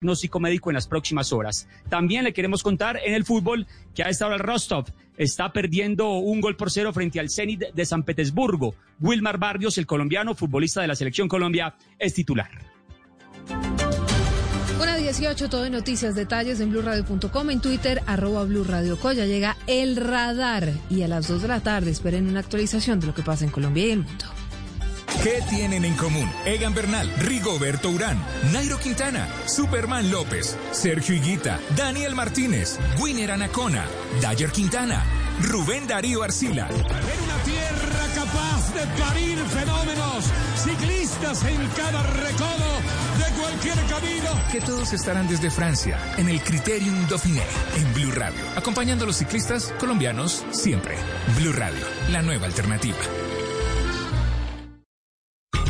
diagnóstico médico en las próximas horas. También le queremos contar en el fútbol que a esta hora el Rostov está perdiendo un gol por cero frente al Zenit de San Petersburgo. Wilmar Barrios, el colombiano, futbolista de la Selección Colombia, es titular. Una 18, todo en noticias, detalles en blurradio.com, en Twitter, arroba blurradioco. Ya llega el radar y a las 2 de la tarde esperen una actualización de lo que pasa en Colombia y el mundo. ¿Qué tienen en común? Egan Bernal, Rigoberto Urán, Nairo Quintana, Superman López, Sergio Higuita, Daniel Martínez, Winner Anacona, Dayer Quintana, Rubén Darío Arcila. En una tierra capaz de parir fenómenos, ciclistas en cada recodo de cualquier camino. Que todos estarán desde Francia, en el Criterium Dauphiné, en Blue Radio, acompañando a los ciclistas colombianos siempre. Blue Radio, la nueva alternativa.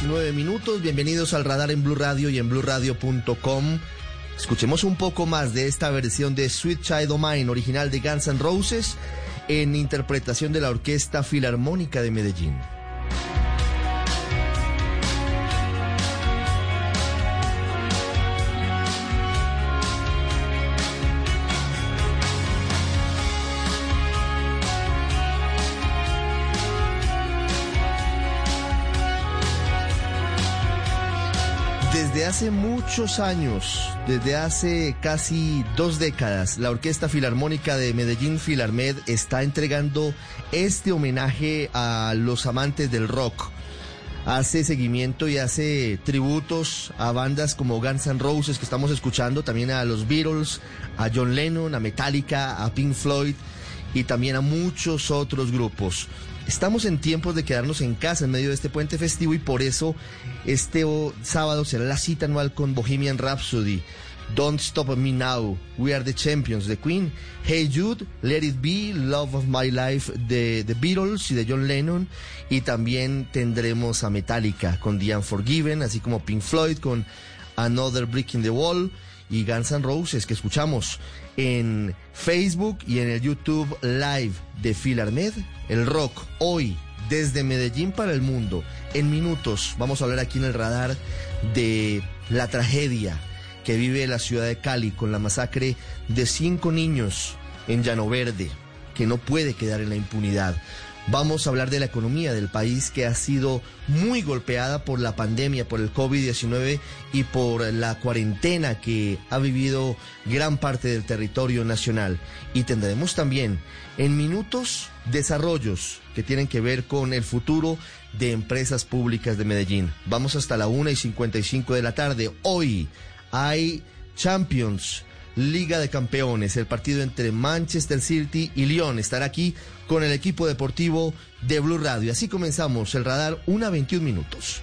19 minutos. Bienvenidos al radar en Blue Radio y en BlueRadio.com. Escuchemos un poco más de esta versión de Sweet Child O' Mine, original de Guns N' Roses, en interpretación de la Orquesta Filarmónica de Medellín. Hace muchos años, desde hace casi dos décadas, la Orquesta Filarmónica de Medellín Filarmed está entregando este homenaje a los amantes del rock. Hace seguimiento y hace tributos a bandas como Guns N' Roses que estamos escuchando, también a los Beatles, a John Lennon, a Metallica, a Pink Floyd y también a muchos otros grupos. Estamos en tiempos de quedarnos en casa en medio de este puente festivo y por eso este sábado será la cita anual con Bohemian Rhapsody, Don't Stop Me Now, We Are the Champions de Queen, Hey Jude, Let It Be, Love of My Life de The Beatles y de John Lennon. Y también tendremos a Metallica con The Unforgiven, así como Pink Floyd con Another Brick in the Wall y Guns N' Roses que escuchamos en Facebook y en el YouTube Live de Filarmed, el rock hoy desde Medellín para el mundo. En minutos vamos a hablar aquí en el radar de la tragedia que vive la ciudad de Cali con la masacre de cinco niños en Llano Verde, que no puede quedar en la impunidad. Vamos a hablar de la economía del país que ha sido muy golpeada por la pandemia, por el COVID-19 y por la cuarentena que ha vivido gran parte del territorio nacional. Y tendremos también en minutos desarrollos que tienen que ver con el futuro de empresas públicas de Medellín. Vamos hasta la 1 y 55 de la tarde. Hoy hay Champions. Liga de Campeones, el partido entre Manchester City y Lyon estará aquí con el equipo deportivo de Blue Radio. Así comenzamos el radar, una 21 minutos.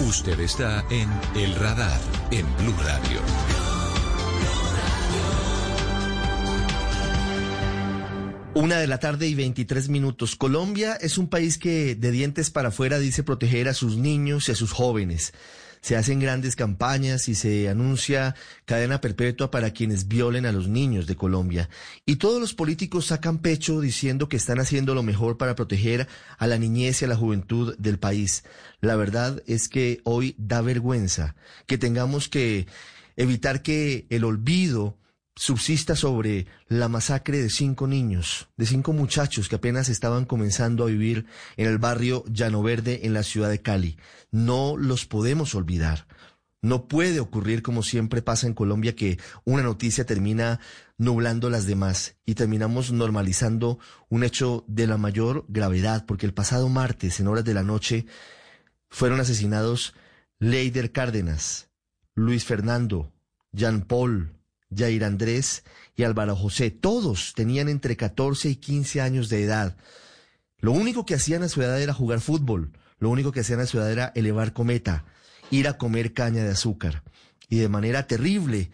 Usted está en El Radar, en Blue Radio. Una de la tarde y 23 minutos. Colombia es un país que de dientes para afuera dice proteger a sus niños y a sus jóvenes. Se hacen grandes campañas y se anuncia cadena perpetua para quienes violen a los niños de Colombia. Y todos los políticos sacan pecho diciendo que están haciendo lo mejor para proteger a la niñez y a la juventud del país. La verdad es que hoy da vergüenza que tengamos que evitar que el olvido subsista sobre la masacre de cinco niños, de cinco muchachos que apenas estaban comenzando a vivir en el barrio Llano Verde en la ciudad de Cali. No los podemos olvidar. No puede ocurrir como siempre pasa en Colombia que una noticia termina nublando las demás y terminamos normalizando un hecho de la mayor gravedad porque el pasado martes en horas de la noche fueron asesinados Leider Cárdenas, Luis Fernando, Jean Paul, Jair Andrés y Álvaro José. Todos tenían entre 14 y 15 años de edad. Lo único que hacían a su edad era jugar fútbol. Lo único que hacían a su edad era elevar cometa, ir a comer caña de azúcar. Y de manera terrible,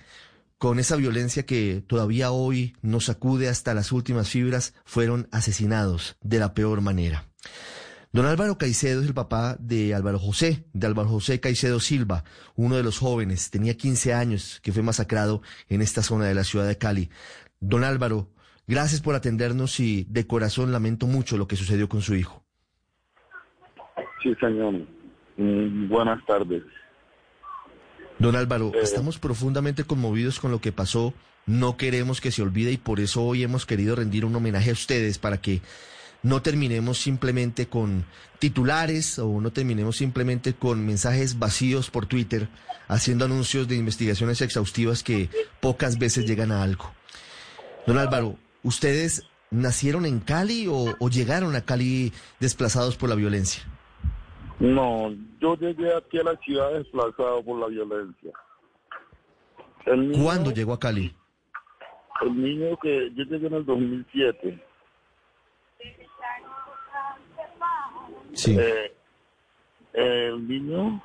con esa violencia que todavía hoy nos sacude hasta las últimas fibras, fueron asesinados de la peor manera. Don Álvaro Caicedo es el papá de Álvaro José, de Álvaro José Caicedo Silva, uno de los jóvenes, tenía 15 años, que fue masacrado en esta zona de la ciudad de Cali. Don Álvaro, gracias por atendernos y de corazón lamento mucho lo que sucedió con su hijo. Sí, señor. Mm, buenas tardes. Don Álvaro, estamos profundamente conmovidos con lo que pasó. No queremos que se olvide y por eso hoy hemos querido rendir un homenaje a ustedes para que no terminemos simplemente con titulares o no terminemos simplemente con mensajes vacíos por Twitter haciendo anuncios de investigaciones exhaustivas que pocas veces llegan a algo. Don Álvaro, ¿ustedes nacieron en Cali o, o llegaron a Cali desplazados por la violencia? No, yo llegué aquí a la ciudad desplazado por la violencia. Niño- ¿Cuándo llegó a Cali? El niño que yo llegué en el 2007. Sí. Eh, el niño,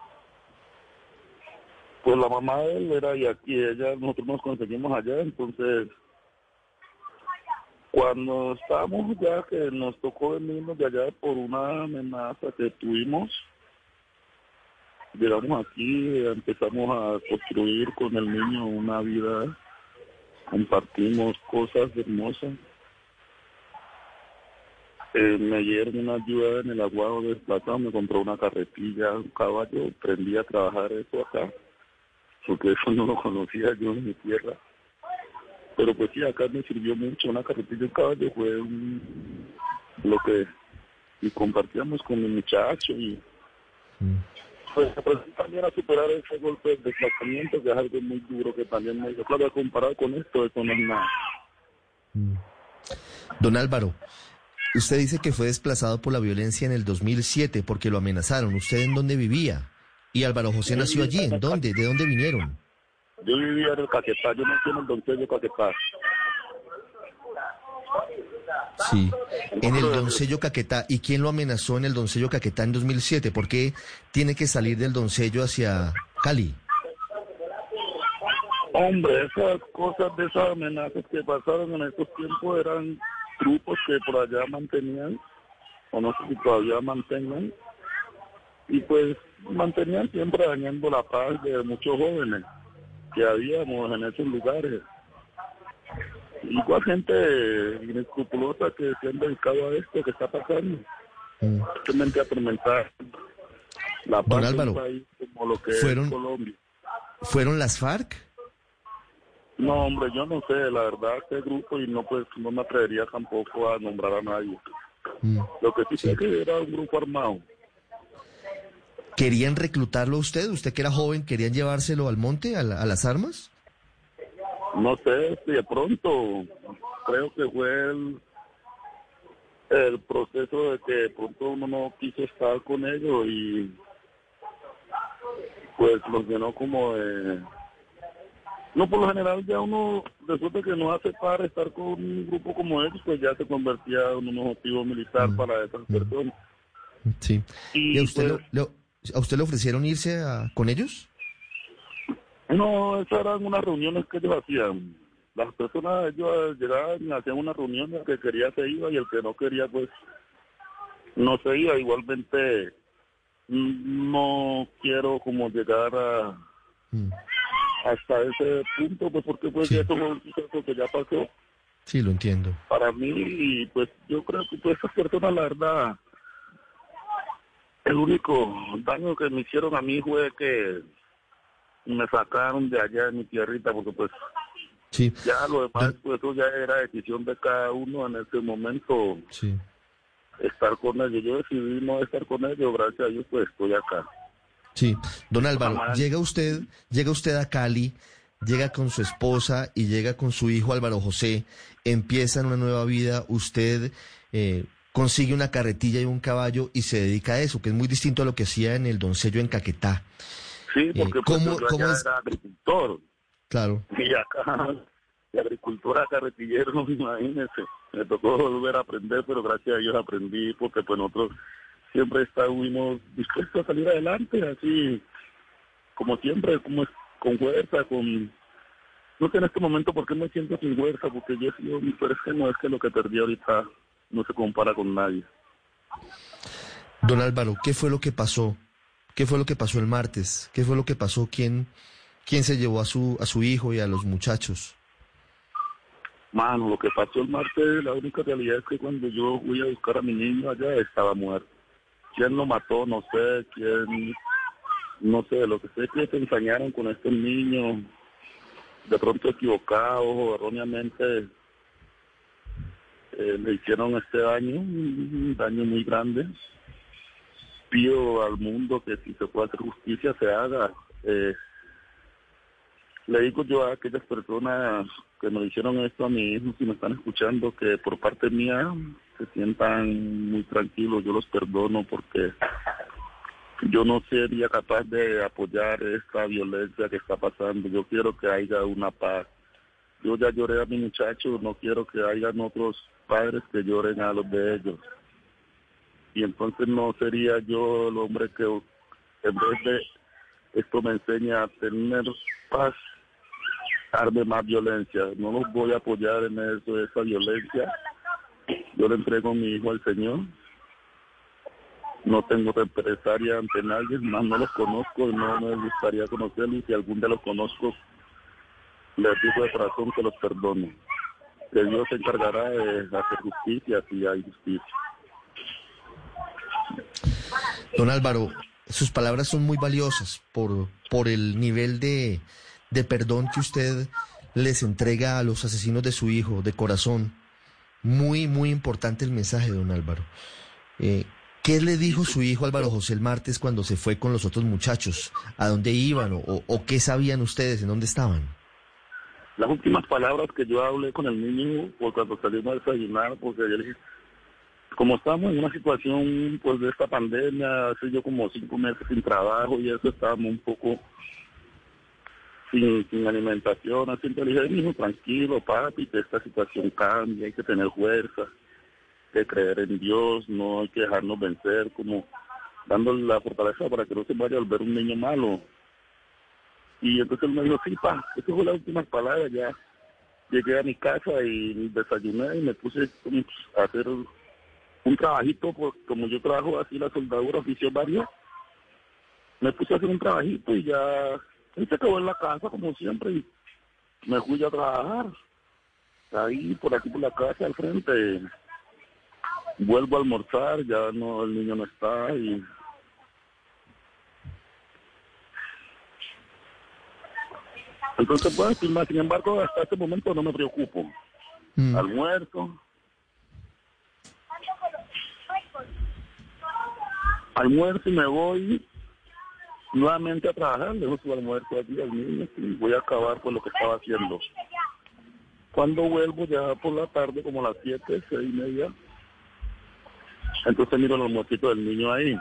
pues la mamá de él era de aquí, ella, nosotros nos conseguimos allá, entonces cuando estábamos ya que nos tocó venirnos de allá por una amenaza que tuvimos, llegamos aquí, empezamos a construir con el niño una vida, compartimos cosas hermosas. Eh, me dieron una ayuda en el aguado desplazado, me compró una carretilla, un caballo, aprendí a trabajar eso acá, porque eso no lo conocía yo en mi tierra. Pero pues sí, acá me sirvió mucho, una carretilla un caballo fue un- lo que y compartíamos con mi muchacho y pues, pues también a superar ese golpe de desplazamiento que es algo muy duro que también me dio. Claro, comparado con esto, eso no es nada. Don Álvaro, usted dice que fue desplazado por la violencia en el 2007 porque lo amenazaron. ¿Usted en dónde vivía? Y Álvaro José nació allí. ¿En dónde? ¿De dónde vinieron? Yo vivía en el Caquetá, yo nací en el Doncello Caquetá. Sí. En el Doncello Caquetá. ¿Y quién lo amenazó en el Doncello Caquetá en 2007? ¿Por qué tiene que salir del Doncello hacia Cali? Hombre, esas cosas de esas amenazas que pasaron en estos tiempos eran grupos que por allá mantenían, o no sé si todavía mantengan, y pues mantenían siempre dañando la paz de muchos jóvenes que habíamos en esos lugares. igual gente inescrupulosa que se han dedicado a esto que está pasando. Mm. Simplemente atormentar la Don paz de Álvaro, un país como lo que fueron- es Colombia. ¿Fueron las FARC? No, hombre, yo no sé, la verdad, este grupo y no pues no me atrevería tampoco a nombrar a nadie. Mm. Lo que sí, sé que era un grupo armado. ¿Querían reclutarlo a usted? ¿Usted que era joven, querían llevárselo al monte, a, la- a las armas? No sé si de pronto, creo que fue el, el proceso de que de pronto uno no quiso estar con ellos y pues los llenó como de... No, por lo general ya uno, resulta que no hace para estar con un grupo como ellos, pues ya se convertía en un objetivo militar para esas personas. Sí. Y ¿Y a usted, pues- lo- lo- a usted le ofrecieron irse a- con ellos? No, esas eran unas reuniones que ellos hacían. Las personas, ellos llegaban y hacían una reunión, el que quería se iba y el que no quería, pues, no se iba. Igualmente, mm, no quiero como llegar a Mm. Hasta ese punto, pues, porque pues Sí. eso fue un que ya pasó Sí, lo entiendo. para mí pues yo creo que pues esas personas, la verdad, el único daño que me hicieron a mí fue que me sacaron de allá de mi tierrita, porque pues Sí, ya lo demás, pues eso ya era decisión de cada uno en ese momento sí. estar con ellos. Yo decidí no estar con ellos, gracias a Dios pues estoy acá. Sí, don Álvaro, llega usted, llega usted a Cali, llega con su esposa y llega con su hijo Álvaro José, empiezan una nueva vida, usted eh, consigue una carretilla y un caballo y se dedica a eso, que es muy distinto a lo que hacía en el Doncello en Caquetá. Sí, porque pues, ¿cómo- yo cómo allá es? era agricultor. Claro, Y acá, de agricultura carretillero, imagínese. Me tocó volver a aprender, pero gracias a Dios aprendí, porque pues nosotros siempre estuvimos dispuestos a salir adelante, así como siempre, como es- con fuerza, con... No sé en este momento por qué me siento sin fuerza, porque yo he sido, pero es que no es que lo que perdí ahorita no se compara con nadie. don Álvaro, ¿qué fue lo que pasó? ¿Qué fue lo que pasó el martes? ¿Qué fue lo que pasó? ¿Quién, quién se llevó a su, a su hijo y a los muchachos? Mano, lo que pasó el martes, la única realidad es que cuando yo fui a buscar a mi niño allá estaba muerto. ¿Quién lo mató? No sé. ¿Quién? No sé. Lo que sé es que se ensañaron con estos niños, de pronto equivocados o erróneamente eh, le hicieron este daño, un daño muy grande. Pido al mundo que si se puede hacer justicia se haga. Eh, le digo yo a aquellas personas que me hicieron esto a mi hijo, si me están escuchando, que por parte mía se sientan muy tranquilos, yo los perdono porque yo no sería capaz de apoyar esta violencia que está pasando. Yo quiero que haya una paz. Yo ya lloré a mi muchacho, no quiero que hayan otros padres que lloren a los de ellos. Y entonces no sería yo el hombre que en vez de esto me enseña a tener paz, arme más violencia. No los voy a apoyar en eso, esa violencia. Yo le entrego a mi hijo al Señor. No tengo represalia ante nadie, más no los conozco no me gustaría conocerlos. Y si algún día los conozco, les digo de corazón que los perdono. Que Dios se encargará de hacer justicia si hay justicia. Don Álvaro, sus palabras son muy valiosas por, por el nivel de, de perdón que usted les entrega a los asesinos de su hijo, de corazón. Muy, muy importante el mensaje, don Álvaro. Eh, ¿Qué le dijo su hijo Álvaro José el martes cuando se fue con los otros muchachos? ¿A dónde iban o, qué sabían ustedes? ¿En dónde estaban? Las últimas palabras que yo hablé con el niño, pues cuando salimos a desayunar, porque yo le dije, como estamos en una situación pues de esta pandemia, hace yo como cinco meses sin trabajo y eso estábamos un poco sin, sin alimentación, así le dije, mijo, tranquilo, papi, que esta situación cambia, hay que tener fuerza, hay que creer en Dios, no hay que dejarnos vencer, como dándole la fortaleza para que no se vaya a volver un niño malo. Y entonces él me dijo, sí, pa, esa fue la última palabra, ya llegué a mi casa y desayuné y me puse a hacer un trabajito, pues como yo trabajo así la soldadura, oficio varios, me puse a hacer un trabajito y ya y se quedó en la casa como siempre y me fui a trabajar. ahí por aquí por la casa al frente. Vuelvo a almorzar, ya no, el niño no está y Entonces, pues, sin embargo, hasta este momento no me preocupo. Mm. Almuerzo. Almuerzo y me voy nuevamente a trabajar. Dejo su almuerzo allí al niño y voy a acabar con lo que estaba haciendo. Cuando vuelvo ya por la tarde, como a las siete, seis y media, entonces miro el almuercito del niño ahí.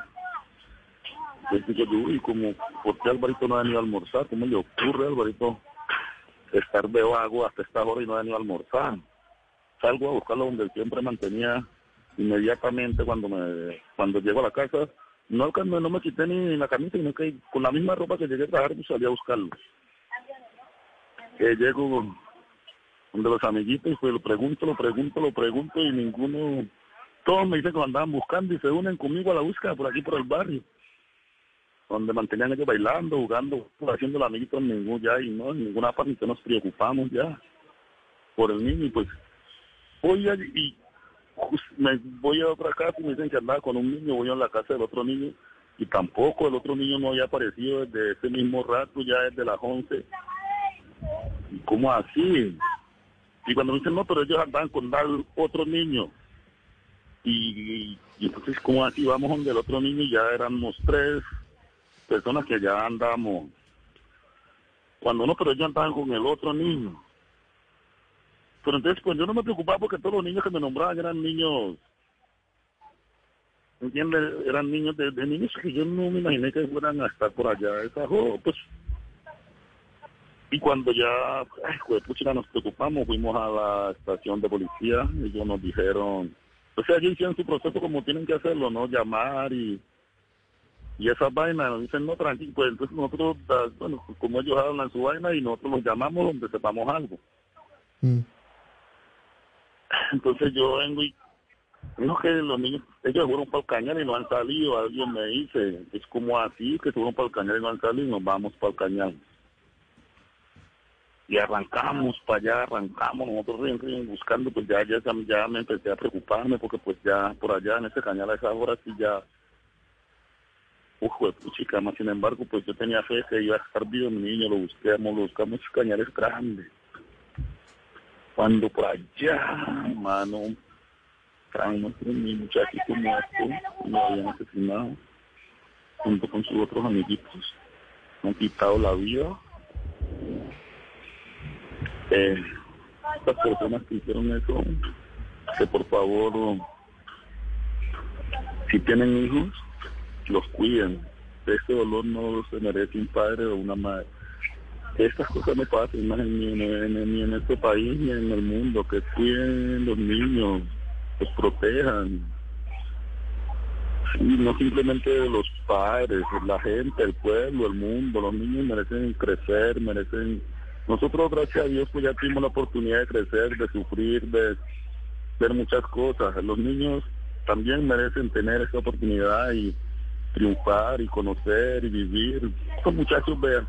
Entonces digo, uy, como, ¿por qué Alvarito no ha venido a almorzar? ¿Cómo le ocurre, Alvarito, estar de vago hasta esta hora y no ha venido a almorzar? Salgo a buscarlo donde siempre mantenía inmediatamente cuando me cuando llego a la casa. No, no, me quité ni la camisa, sino que con la misma ropa que llegué a trabajar, pues salí a buscarlo. Eh, llego donde los amiguitos y pues lo pregunto, lo pregunto, lo pregunto y ninguno, todos me dicen que lo andaban buscando y se unen conmigo a la búsqueda por aquí, por el barrio donde mantenían ellos bailando, jugando, haciendo los amiguitos ningún ya y no en ninguna parte nos preocupamos ya por el niño y pues voy a, y me voy a otra casa y me dicen que andaba con un niño, voy a la casa del otro niño y tampoco el otro niño no había aparecido desde ese mismo rato, ya desde las 11. ¿Y cómo así? Y cuando me dicen, no, pero ellos andaban con tal otro niño. Y, y entonces, ¿cómo así? Vamos donde el otro niño y ya éramos tres, personas que ya andamos. Cuando no, pero ellos andaban con el otro niño. Pero entonces, pues yo no me preocupaba porque todos los niños que me nombraban eran niños, ¿entiendes? Eran niños de, niños que yo no me imaginé que fueran a estar por allá. Esa, pues. Y cuando ya, ay, pues, pucha, nos preocupamos, fuimos a la estación de policía, ellos nos dijeron, o sea, ellos hicieron su proceso como tienen que hacerlo, ¿no? Llamar y y esas vainas nos dicen no tranquilo pues entonces nosotros bueno como ellos hablan su vaina y nosotros los llamamos donde sepamos algo Mm. Entonces yo vengo y no que los niños ellos fueron para el cañar y no han salido alguien me dice es como así que fueron para el cañar y no han salido y nos vamos para el cañar y arrancamos para allá arrancamos nosotros buscando pues ya ya ya me empecé a preocuparme porque pues ya por allá en ese cañar a esa hora sí ya Uf, chica, más sin embargo, pues yo tenía fe que iba a estar vivo mi niño, lo buscamos, lo buscamos cañares grandes. Cuando por allá, mano, traen un muchacho como este, lo habían asesinado, junto con sus otros amiguitos. Me han quitado la vida. Eh, estas personas que hicieron eso, que por favor, si tienen hijos, los cuiden. Este dolor no se merece un padre o una madre. Estas cosas no pasan ni en, ni en este país ni en el mundo. Que cuiden los niños, los protejan. Y no simplemente los padres, la gente, el pueblo, el mundo. Los niños merecen crecer, merecen... Nosotros, gracias a Dios, pues ya tuvimos la oportunidad de crecer, de sufrir, de ver muchas cosas. Los niños también merecen tener esa oportunidad y triunfar y conocer y vivir. Estos muchachos vean,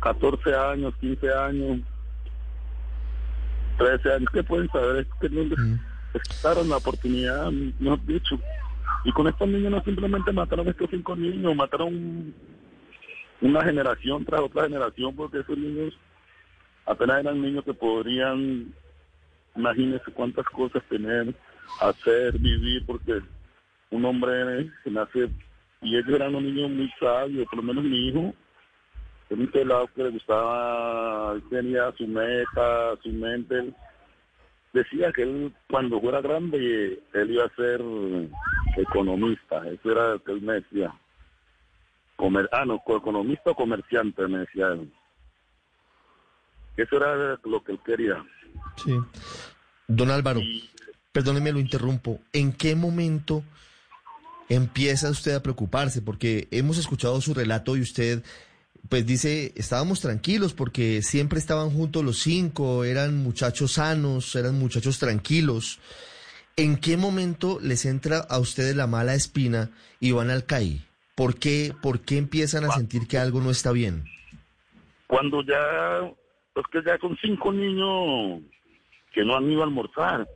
14 años, 15 años, 13 años, ¿qué pueden saber? Es que no Mm. les la oportunidad, mejor dicho. Y con estos niños no simplemente mataron a estos cinco niños, mataron una generación tras otra generación, porque esos niños apenas eran niños que podrían, imagínense cuántas cosas tener, hacer, vivir, porque un hombre que nace y ellos eran unos niños muy sabios, por lo menos mi hijo, era un pelado que le gustaba, él tenía su meta, su mente, decía que él cuando fuera grande él iba a ser economista, eso era lo que él me decía. Comer, ah, no, economista o comerciante, me decía él. Eso era lo que él quería. Sí. Don Álvaro, Y perdóneme, lo interrumpo. ¿En qué momento empieza usted a preocuparse? Porque hemos escuchado su relato y usted, pues dice, estábamos tranquilos porque siempre estaban juntos los cinco, eran muchachos sanos, eran muchachos tranquilos. ¿En qué momento les entra a ustedes la mala espina y van al CAI? ¿Por qué, ¿Por qué empiezan a sentir que algo no está bien? cuando ya, es que ya con cinco niños que no han ido a almorzar.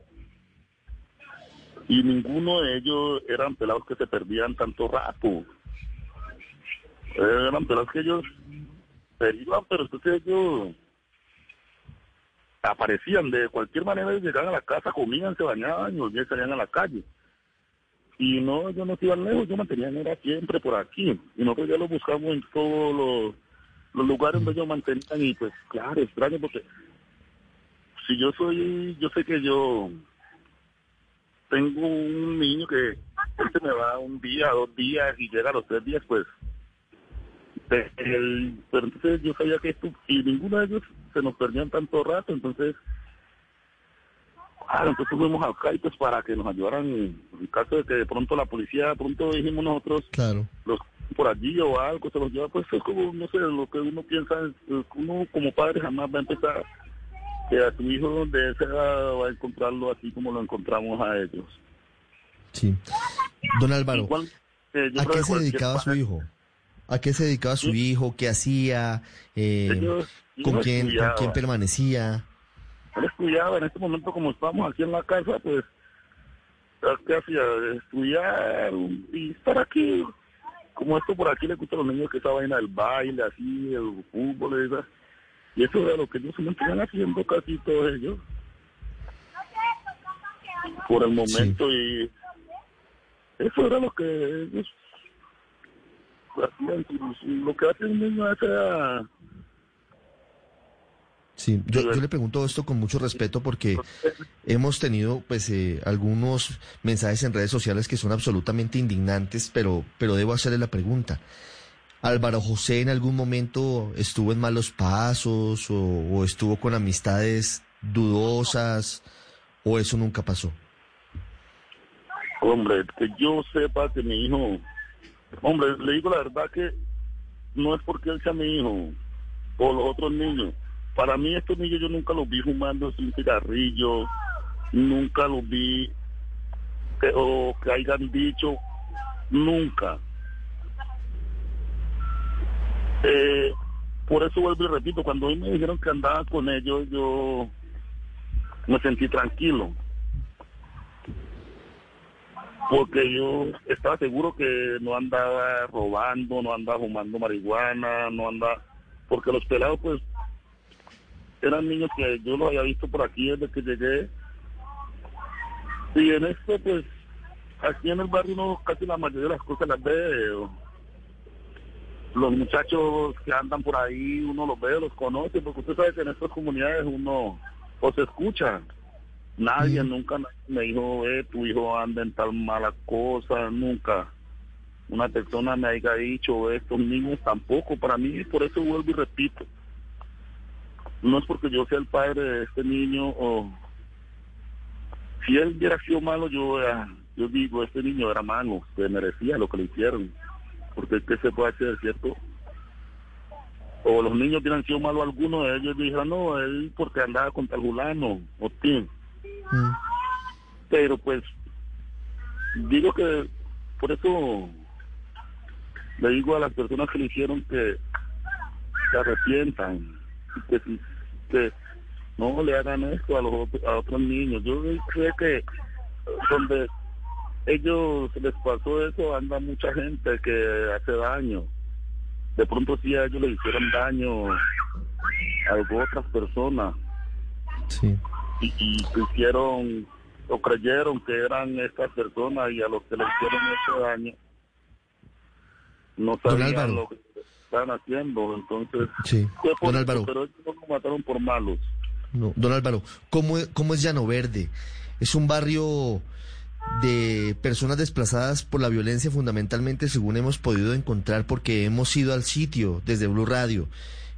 Y ninguno de ellos eran pelados que se perdían tanto rato. Eran pelados que ellos se iban, pero entonces ellos aparecían de cualquier manera, llegaban a la casa, comían, se bañaban y volvían salían a la calle. Y no, yo no iba lejos, yo mantenía era siempre por aquí. Y nosotros ya lo buscamos en todos los, los lugares donde ellos mantenían y pues claro, extraño porque si yo soy, yo sé que yo tengo un niño que se me va un día, dos días y llega a los tres días, pues el, pero entonces yo sabía que esto, y ninguno de ellos se nos perdían tanto rato, entonces, claro, entonces fuimos acá y pues para que nos ayudaran en caso de que de pronto la policía, de pronto dijimos nosotros, claro. los por allí o algo, se los lleva, pues es como, no sé, lo que uno piensa, es, uno como padre jamás va a empezar que a su hijo de esa edad va a encontrarlo así como lo encontramos a ellos. Sí. Don Álvaro, eh, yo ¿a qué se dedicaba su cualquier hijo? ¿A qué se dedicaba su hijo? ¿Qué hacía? Eh, Ellos- ¿con, quién, ¿Con estudiaban. quién permanecía? Él estudiaba en este momento, como estamos aquí en la casa, pues, ¿qué hacía? Estudiar y estar aquí. Como esto por aquí le gusta a los niños que esa vaina del baile, así, el fútbol, esa. Y eso era lo que ellos se mantenían haciendo casi todos ellos. Por el momento, y eso era lo que ellos. Lo que niño a esa edad. Sí, yo, yo le pregunto esto con mucho respeto porque hemos tenido pues eh, algunos mensajes en redes sociales que son absolutamente indignantes, pero, pero debo hacerle la pregunta. ¿Álvaro José en algún momento estuvo en malos pasos o, o estuvo con amistades dudosas o eso nunca pasó? Hombre, que yo sepa que mi hijo, hombre, le digo la verdad que no es porque él sea mi hijo o los otros niños. Para mí estos niños yo nunca los vi fumando sin cigarrillo, nunca los vi o que hayan dicho, nunca. Eh, por eso vuelvo y repito, cuando hoy me dijeron que andaba con ellos, yo me sentí tranquilo porque yo estaba seguro que no andaba robando, no andaba fumando marihuana, no andaba, porque los pelados pues eran niños que yo los había visto por aquí desde que llegué. Y en esto pues aquí en el barrio uno casi la mayoría de las cosas las ve. o Los muchachos que andan por ahí uno los ve, los conoce, porque usted sabe que en estas comunidades uno o escucha. Nadie nunca me dijo, eh, tu hijo anda en tal mala cosa, nunca. Una persona me haya dicho, estos niños tampoco, para mí, por eso vuelvo y repito. No es porque yo sea el padre de este niño o... Si él hubiera sido malo, yo, eh, yo digo, este niño era malo, se merecía lo que le hicieron. Porque ¿qué se puede hacer, cierto? O los niños hubieran sido malos algunos de ellos, dijeron, no, él porque andaba con tal fulano, o tío. Pero pues digo que por eso le digo a las personas que le hicieron que se arrepientan, que, que no le hagan esto a los a otros niños. Yo creo que donde ellos les pasó eso anda mucha gente que hace daño. De pronto si a ellos le hicieron daño a otras personas Sí. Y, y hicieron o creyeron que eran estas personas y a los que le hicieron ese daño no Don sabían Álvaro. lo que estaban haciendo entonces Sí. fue por Don Álvaro. pero ellos no lo mataron por malos No, don Álvaro, ¿cómo, ¿cómo es Llano Verde? Es un barrio de personas desplazadas por la violencia fundamentalmente, según hemos podido encontrar, porque hemos ido al sitio desde Blue Radio.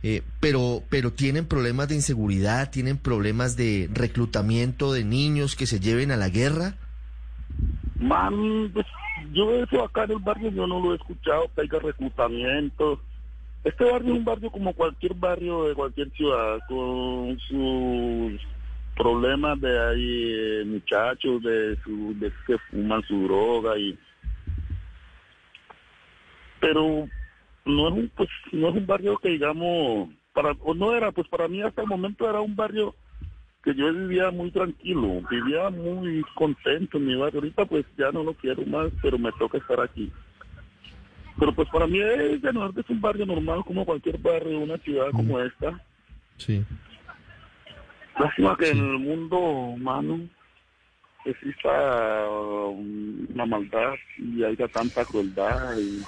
Eh, pero, pero tienen problemas de inseguridad, tienen problemas de reclutamiento de niños que se lleven a la guerra. Man, pues, yo eso acá en el barrio yo no lo he escuchado, que haya reclutamiento. Este barrio es un barrio como cualquier barrio de cualquier ciudad, con sus problemas de ahí, muchachos, de, su, de que fuman su droga y... Pero no es un, pues, no es un barrio que digamos, para, o no era, pues para mí hasta el momento era un barrio que yo vivía muy tranquilo, vivía muy contento en mi barrio. Ahorita pues ya no lo quiero más, pero me toca estar aquí. Pero pues para mí es, es un barrio normal como cualquier barrio, una ciudad como esta. Sí. Lástima que en el mundo humano exista um, una maldad y haya tanta crueldad y,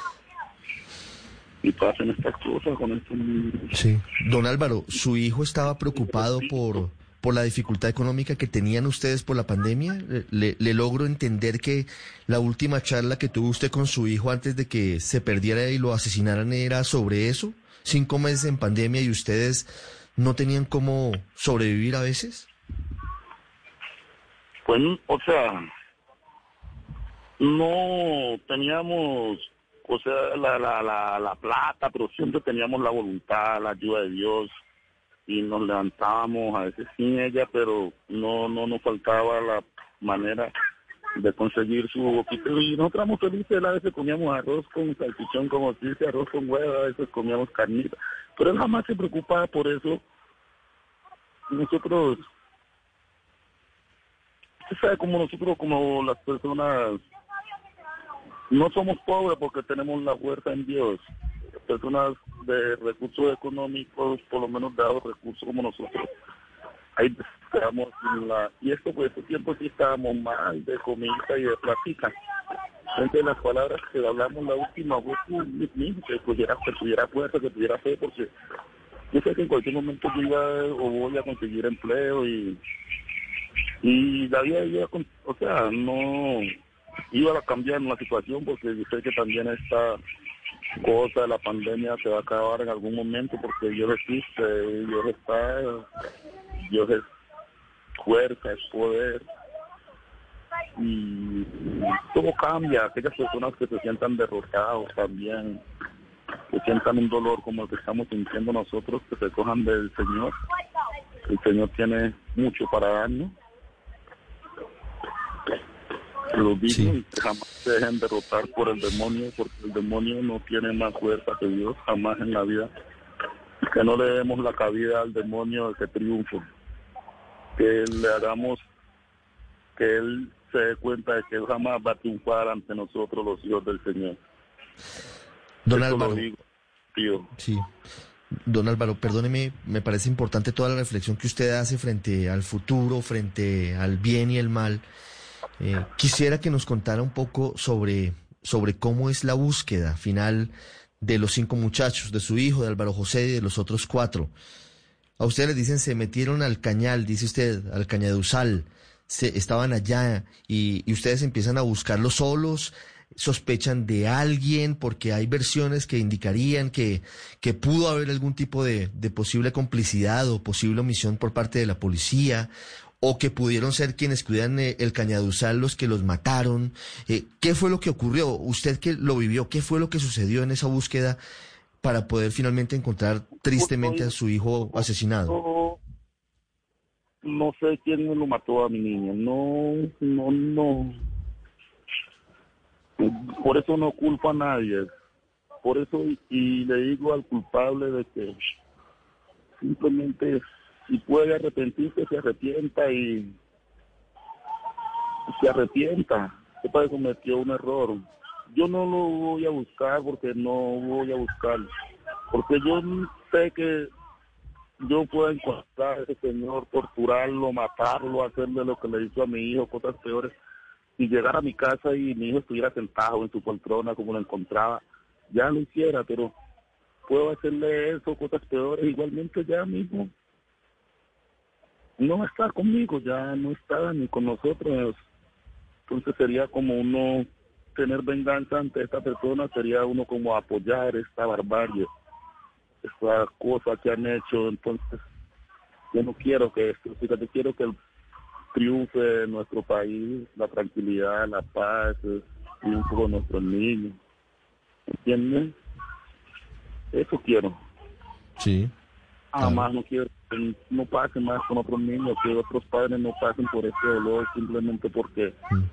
y pasen estas cosas con estos niños. Sí. Don Álvaro, ¿su hijo estaba preocupado por, por la dificultad económica que tenían ustedes por la pandemia? Le, le logro entender que la última charla que tuvo usted con su hijo antes de que se perdiera y lo asesinaran era sobre eso. Cinco meses en pandemia y ustedes no tenían cómo sobrevivir a veces. Pues, o sea, no teníamos, o sea, la, la, la, la plata, pero siempre teníamos la voluntad, la ayuda de Dios y nos levantábamos a veces sin ella, pero no no nos faltaba la manera de conseguir su boquito y nosotros éramos felices, a veces comíamos arroz con salchichón, como se dice, arroz con huevo, a veces comíamos carnita, pero él jamás se preocupaba por eso. Nosotros usted sabe como nosotros, como las personas, no somos pobres porque tenemos la fuerza en Dios. Personas de recursos económicos, por lo menos dados recursos como nosotros, ahí estamos en la... Y esto, pues, este tiempo sí estábamos mal de comida y de plática. Entre las palabras que hablamos la última vez, que pudiera, que tuviera fuerza, que tuviera fe, porque yo sé que en cualquier momento yo iba o voy a conseguir empleo y y la vida o sea, no iba a cambiar la situación porque yo sé que también esta cosa de la pandemia se va a acabar en algún momento porque Dios existe, Dios está, Dios es fuerza, es poder. Y todo cambia, aquellas personas que se sientan derrotados también, que sientan un dolor como el que estamos sintiendo nosotros, que se cojan del Señor. El Señor tiene mucho para darnos los dignos jamás se dejen derrotar por el demonio, porque el demonio no tiene más fuerza que Dios jamás en la vida. Que no le demos la cabida al demonio de que triunfe. Que le hagamos que él se dé cuenta de que él jamás va a triunfar ante nosotros los hijos del Señor. Don Álvaro. Sí. Don Álvaro, perdóneme, me parece importante toda la reflexión que usted hace frente al futuro, frente al bien y el mal. Eh, quisiera que nos contara un poco sobre, sobre cómo es la búsqueda final de los cinco muchachos, de su hijo, de Álvaro José y de los otros cuatro. A ustedes les dicen se metieron al cañal, dice usted, al cañaduzal, se, estaban allá y, y ustedes empiezan a buscarlos solos, sospechan de alguien porque hay versiones que indicarían que, que pudo haber algún tipo de, de posible complicidad o posible omisión por parte de la policía o que pudieron ser quienes cuidan eh, el cañaduzal los que los mataron. Eh, ¿Qué fue lo que ocurrió? Usted que lo vivió, ¿qué fue lo que sucedió en esa búsqueda para poder finalmente encontrar tristemente a su hijo asesinado? No, sé quién lo mató a mi niña. No, no, no. Por eso no culpo a nadie. Por eso y le digo al culpable de que simplemente si puede arrepentirse, se arrepienta y se arrepienta. que cometió un error. Yo no lo voy a buscar porque no voy a buscarlo. Porque yo sé que yo puedo encontrar a ese señor, torturarlo, matarlo, hacerle lo que le hizo a mi hijo, cosas peores, y llegar a mi casa y mi hijo estuviera sentado en su poltrona como lo encontraba, ya lo hiciera, pero puedo hacerle eso, cosas peores, igualmente ya mismo no está conmigo, ya no está ni con nosotros. Entonces sería como uno tener venganza ante esta persona, sería uno como apoyar esta barbarie, esta cosa que han hecho. Entonces, yo no quiero que esto, fíjate, quiero que el triunfe en nuestro país, la tranquilidad, la paz, el triunfo de nuestros niños. ¿Entienden? Eso quiero. Sí. Jamás no quiero no pase más con otros niños, que otros padres no pasen por ese dolor simplemente porque mm.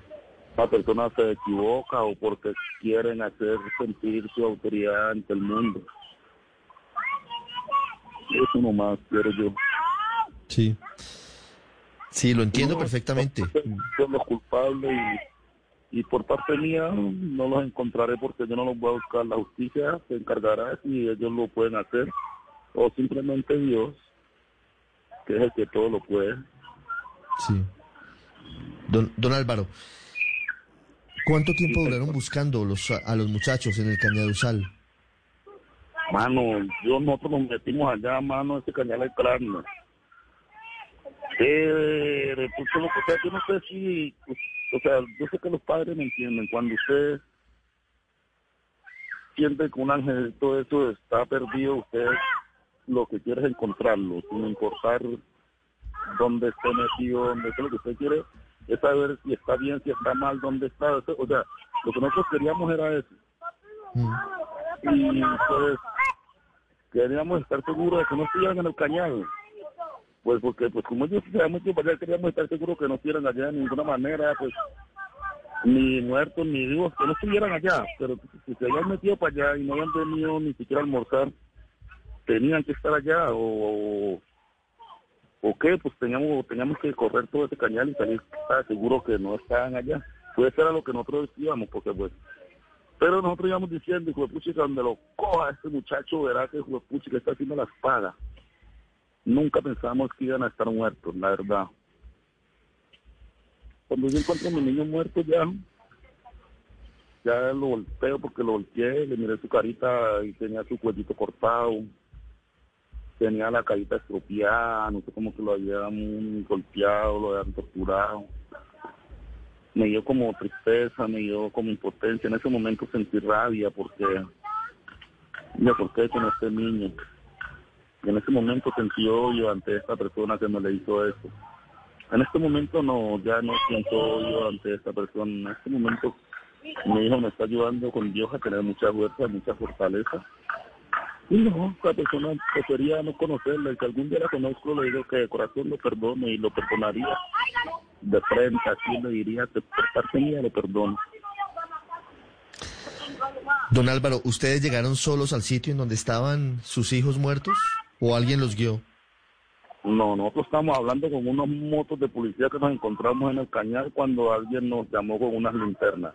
la persona se equivoca o porque quieren hacer sentir su autoridad ante el mundo. Eso nomás quiero yo. Sí. Sí, lo entiendo perfectamente. Son los culpables y, y por parte mía no los encontraré porque yo no los voy a buscar. La justicia se encargará si ellos lo pueden hacer o simplemente Dios, que es el que todo lo puede. Sí. Don, don Álvaro, ¿cuánto tiempo duraron buscando los, a los muchachos en el Cañaduzal? Mano, yo nosotros nos metimos allá, mano, ese cañal de cráneo. Eh, pues, como que, sea, yo no sé si, pues, o sea, yo sé que los padres me entienden. Cuando usted siente que un ángel todo eso está perdido, usted lo que quiere es encontrarlo, sin importar dónde esté metido, dónde esté, lo que usted quiere es saber si está bien, si está mal, dónde está. O sea, lo que nosotros queríamos era eso. Y pues queríamos estar seguros de que no estuvieran en el cañado. Pues porque, pues como ellos sabemos que para allá queríamos estar seguros que no estuvieran allá de ninguna manera, pues ni muertos ni vivos, que no estuvieran allá. Pero si se habían metido para allá y no habían venido ni siquiera a almorzar, tenían que estar allá o o qué, pues teníamos, teníamos que correr todo ese cañal y salir estar seguro que no estaban allá. Pues era lo que nosotros decíamos, porque pues, pero nosotros íbamos diciendo, hijo de puchica, donde lo coja este muchacho, verá que hijo de puchica está haciendo las pagas. Nunca pensamos que iban a estar muertos, la verdad. Cuando yo encuentro a mi niño muerto ya, ya lo volteo porque lo volteé, le miré su carita y tenía su cuellito cortado tenía la carita estropeada, no sé cómo que lo habían golpeado, lo habían torturado. Me dio como tristeza, me dio como impotencia. En ese momento sentí rabia porque, mira, ¿por qué con este niño? Y en ese momento sentí odio ante esta persona que me le hizo eso. En este momento no, ya no siento odio ante esta persona. En este momento mi hijo me está ayudando con Dios a tener mucha fuerza, mucha fortaleza no, la persona prefería no conocerla. Y que algún día la conozco, le digo que de corazón lo perdone y lo perdonaría. De frente, así le diría que por parte mía lo perdono. Don Álvaro, ¿ustedes llegaron solos al sitio en donde estaban sus hijos muertos o alguien los guió? No, nosotros estamos hablando con unos motos de policía que nos encontramos en el cañal cuando alguien nos llamó con unas linternas.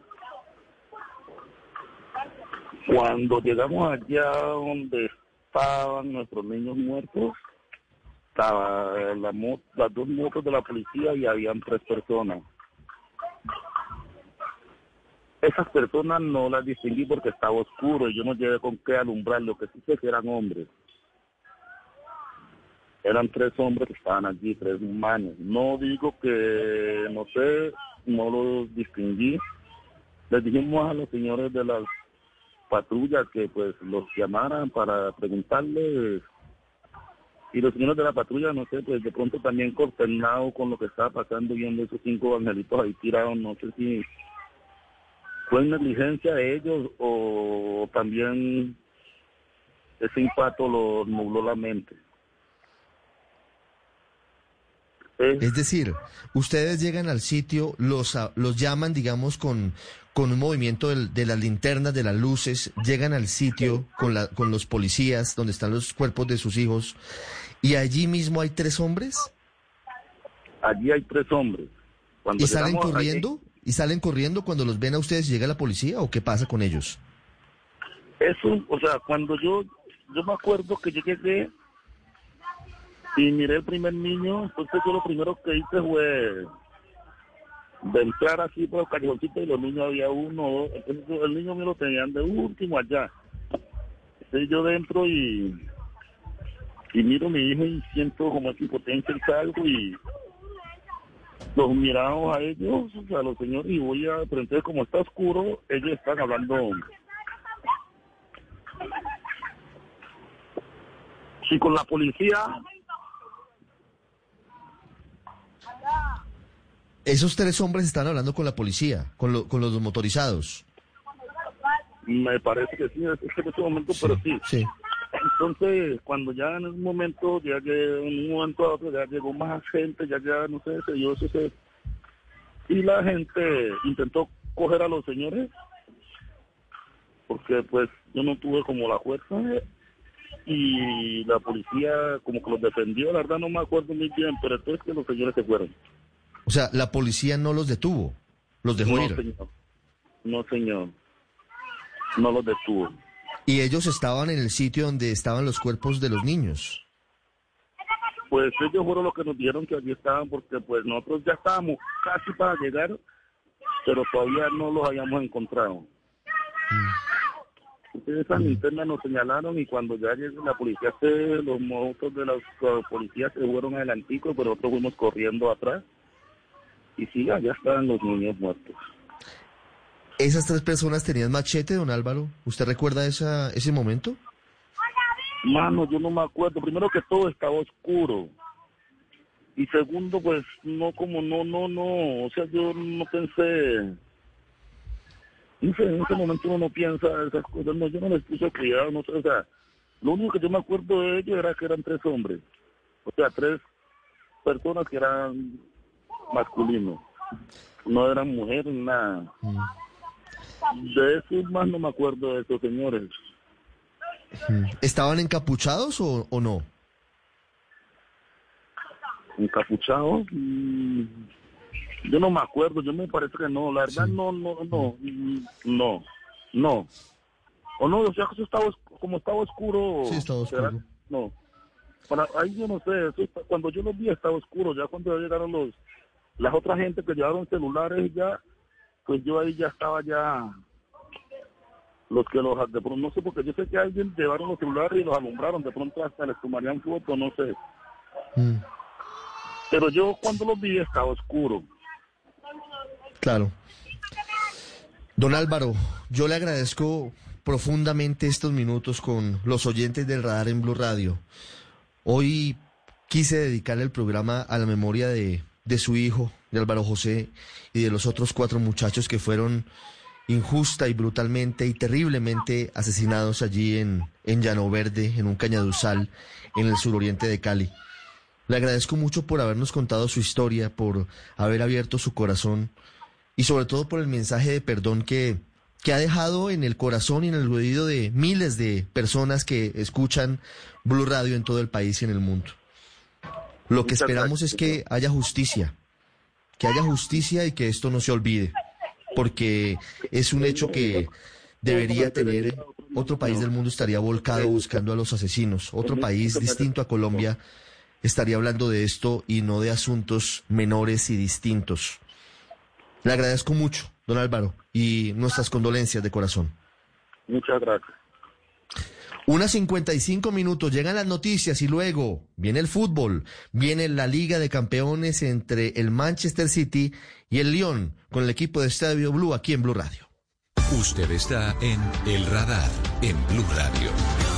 Cuando llegamos allá donde estaban nuestros niños muertos, estaba la las dos motos de la policía y habían tres personas. Esas personas no las distinguí porque estaba oscuro y yo no llegué con qué alumbrar, lo que sí sé que eran hombres. Eran tres hombres que estaban allí, tres humanos. No digo que, no sé, no los distinguí. Les dijimos a los señores de las patrulla que pues los llamaran para preguntarles y los señores de la patrulla, no sé, pues de pronto también consternado con lo que estaba pasando viendo esos cinco angelitos ahí tirados, no sé si fue negligencia de ellos o también ese impacto lo nubló la mente. Es decir, ustedes llegan al sitio, los, los llaman, digamos, con, con un movimiento de las linternas, de las luces, llegan al sitio con, la, con los policías, donde están los cuerpos de sus hijos, y allí mismo hay tres hombres. Allí hay tres hombres. ¿Y salen corriendo? ¿Y salen corriendo cuando los ven a ustedes y llega la policía o qué pasa con ellos? Eso, o sea, cuando yo, yo me acuerdo que yo llegué y miré el primer niño, entonces yo lo primero que hice fue de entrar así por el callejoncito y los niños había uno, entonces el niño me lo tenían de último allá. Entonces yo dentro y, y miro a mi hijo y siento como aquí impotencia y salgo y los miramos a ellos, a los señores, y voy a, pero como está oscuro, ellos están hablando sí con la policía Esos tres hombres están hablando con la policía, con, con los motorizados. Me parece que sí, en este momento, pero sí. sí. Entonces, cuando ya en un momento, ya que en un momento a otro, ya llegó más gente, ya, ya, no sé, se dio ese... Y la gente intentó coger a los señores, porque pues yo no tuve como la fuerza, y la policía como que los defendió, la verdad no me acuerdo muy bien, pero entonces que los señores se fueron. O sea, la policía no los detuvo, los dejó no, ir. señor. No, señor. No los detuvo. Y ellos estaban en el sitio donde estaban los cuerpos de los niños. Pues ellos fueron los que nos dijeron que allí estaban porque pues nosotros ya estábamos casi para llegar, pero todavía no los habíamos encontrado. Entonces, Esa linterna nos señalaron y cuando ya llegó la policía, se, los motos de los uh, policías se fueron adelantico, pero nosotros fuimos corriendo atrás. Y sí, allá estaban los niños muertos. ¿Esas tres personas tenían machete, don Álvaro? ¿Usted recuerda esa, ese momento? Mano, yo no me acuerdo. Primero que todo estaba oscuro. Y segundo, pues no, como no, no, no. O sea, yo no pensé. No sé, en ese momento uno no piensa esas cosas. No, yo no les puse cuidado, no sé. O sea, lo único que yo me acuerdo de ellos era que eran tres hombres. O sea, tres personas que eran masculinos. No eran mujeres, nada. De eso más no me acuerdo de esos señores. ¿Estaban encapuchados o, o no? encapuchados. mm, Yo no me acuerdo, yo me parece que no, la verdad no, no, no, mm, no, no. O no, o sea, eso estaba, como estaba oscuro. Sí, estaba oscuro. No. Para, ahí yo no sé, eso cuando yo los vi estaba oscuro, ya cuando llegaron los, las otras gente que llevaron celulares ya, pues yo ahí ya estaba ya, los que los, de pronto, no sé, porque yo sé que alguien llevaron los celulares y los alumbraron, de pronto hasta les tomarían foto, no sé. Mm, Pero yo cuando los vi estaba oscuro. claro. Don Álvaro, yo le agradezco profundamente estos minutos con los oyentes del radar en Blue Radio. Hoy quise dedicar el programa a la memoria de, de su hijo, de Álvaro José, y de los otros cuatro muchachos que fueron injusta y brutalmente y terriblemente asesinados allí en, en Llano Verde, en un cañaduzal, en el suroriente de Cali. Le agradezco mucho por habernos contado su historia, por haber abierto su corazón y sobre todo por el mensaje de perdón que, que ha dejado en el corazón y en el oído de miles de personas que escuchan Blue Radio en todo el país y en el mundo. Lo que esperamos es que haya justicia, que haya justicia y que esto no se olvide, porque es un hecho que debería tener, otro país del mundo estaría volcado buscando a los asesinos, otro país distinto a Colombia estaría hablando de esto y no de asuntos menores y distintos. Le agradezco mucho, don Álvaro, y nuestras condolencias de corazón. Muchas gracias. Unas 55 minutos, llegan las noticias y luego viene el fútbol, viene la Liga de Campeones entre el Manchester City y el Lyon con el equipo de Estadio Blue aquí en Blue Radio. Usted está en El Radar, en Blue Radio.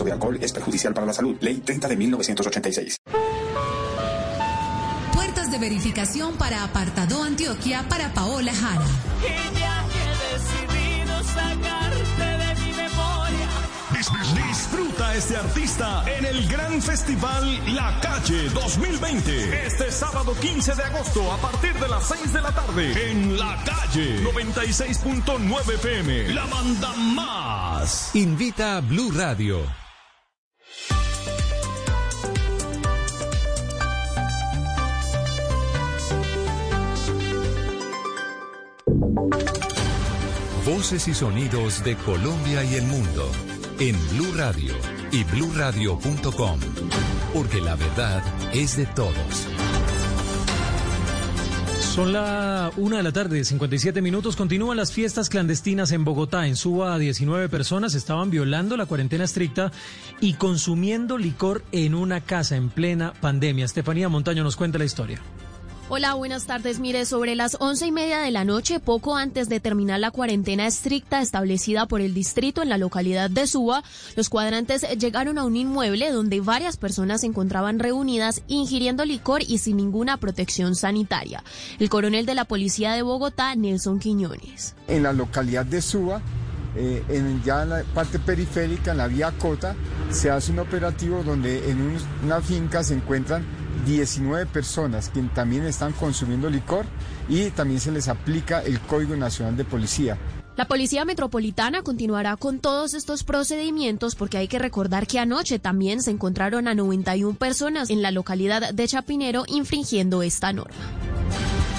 de alcohol es perjudicial para la salud. Ley 30 de 1986. Puertas de verificación para Apartado Antioquia para Paola Jara. Ella que he decidido sacarte de mi memoria. Disfruta a este artista en el gran festival La Calle 2020. Este sábado 15 de agosto a partir de las 6 de la tarde en La Calle 96.9 FM. La banda más. Invita a Blue Radio. Y sonidos de Colombia y el mundo en Blue Radio y bluradio.com, porque la verdad es de todos. Son la una de la tarde, 57 minutos. Continúan las fiestas clandestinas en Bogotá. En Suba, 19 personas estaban violando la cuarentena estricta y consumiendo licor en una casa en plena pandemia. Estefanía Montaño nos cuenta la historia. Hola, buenas tardes. Mire, sobre las once y media de la noche, poco antes de terminar la cuarentena estricta establecida por el distrito en la localidad de Suba, los cuadrantes llegaron a un inmueble donde varias personas se encontraban reunidas ingiriendo licor y sin ninguna protección sanitaria. El coronel de la policía de Bogotá, Nelson Quiñones. En la localidad de Suba, eh, en ya en la parte periférica, en la vía Cota, se hace un operativo donde en una finca se encuentran 19 personas que también están consumiendo licor y también se les aplica el Código Nacional de Policía. La Policía Metropolitana continuará con todos estos procedimientos porque hay que recordar que anoche también se encontraron a 91 personas en la localidad de Chapinero infringiendo esta norma.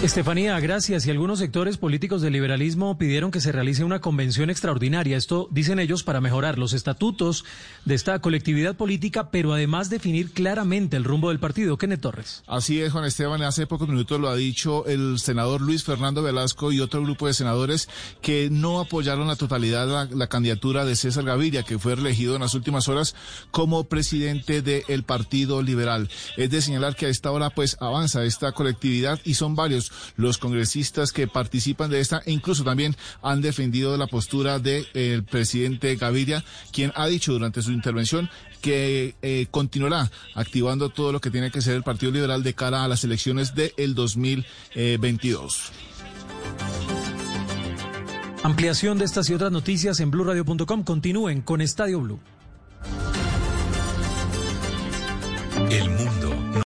Estefanía, gracias. Y algunos sectores políticos del liberalismo pidieron que se realice una convención extraordinaria. Esto dicen ellos para mejorar los estatutos de esta colectividad política, pero además definir claramente el rumbo del partido. Kenneth Torres. Así es, Juan Esteban. Hace pocos minutos lo ha dicho el senador Luis Fernando Velasco y otro grupo de senadores que no apoyaron la totalidad la, la candidatura de César Gaviria, que fue elegido en las últimas horas como presidente del Partido Liberal. Es de señalar que a esta hora pues avanza esta colectividad y son varios los congresistas que participan de esta e incluso también han defendido la postura del de, presidente Gaviria, quien ha dicho durante su intervención que eh, continuará activando todo lo que tiene que ser el Partido Liberal de cara a las elecciones del de 2022. Ampliación de estas y otras noticias en blurradio.com. Continúen con Estadio Blue. El mundo